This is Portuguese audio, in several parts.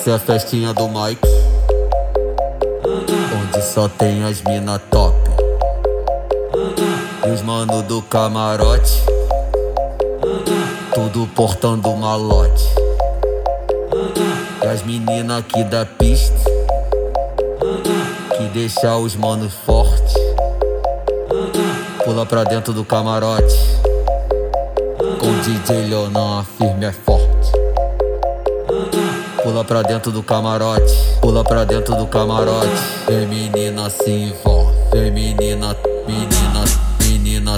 Essa é a festinha do Mike. Onde só tem as mina top. E os mano do camarote. Tudo portando malote. E as menina aqui da pista. Que deixa os manos fortes. Pula pra dentro do camarote. Com DJ Leonan, firme é forte. Pula pra dentro do camarote, pula pra dentro do camarote. Feminina se envolve, feminina, menina, menina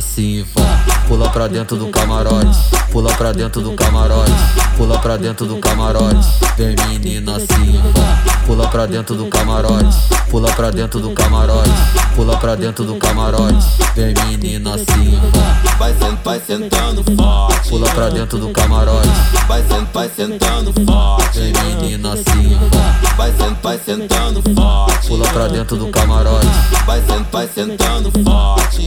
se envolve. Pula pra dentro do camarote, pula pra dentro do camarote, pula pra dentro do camarote. Feminina se envolve, pula pra dentro do camarote, pula pra dentro do camarote, pula pra dentro do camarote. Feminina se envolve. Vai sentando, vai sentando forte. Pula pra dentro do camarote, Vai sentando, vai sentando forte. feminina se envolve. Vai sentando, vai sentando forte. Pula pra dentro do camarote, Vai sentando, vai sentando forte.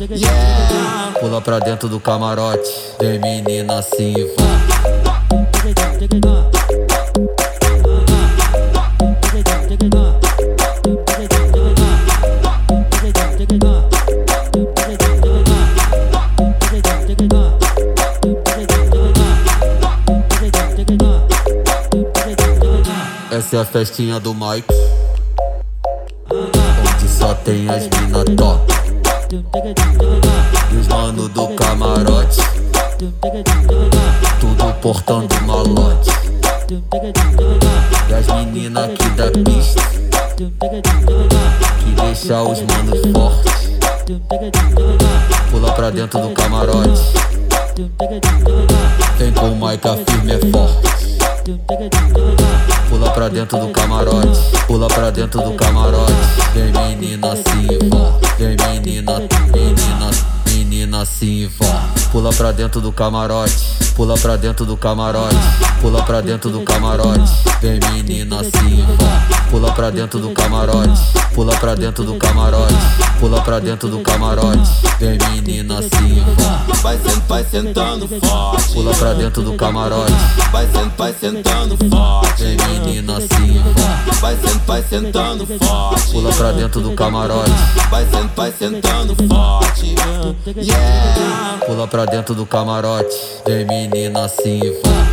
Yeah. pula pra dentro do camarote. Feminina se envolve. Essa é a festinha do Mike. Onde só tem as mina top. E os mano do camarote. Tudo portando malote. E as menina aqui da pista. Que deixa os manos fortes. Pula pra dentro do camarote. Vem com o Mike, a firme é forte. Pula pra dentro do camarote, pula pra dentro do camarote. Vem menina se envolve, vem menina, menina, se envolve. Pula pra dentro do camarote, pula pra dentro do camarote, pula pra dentro do camarote. Vem menina se envolve, pula pra dentro do camarote, pula pra dentro do camarote, pula pra dentro do camarote. Vem menina se envolve, Vai sentando, vai sentando forte. pula pra dentro do camarote. Vai sentando, vai sentando forte. Vem menina se envolve. Vai sentando, vai sentando forte. Pula pra dentro do camarote, Vai sentando, vai sentando forte. Yeah. Pula pra dentro do camarote. Vem menina se envolve.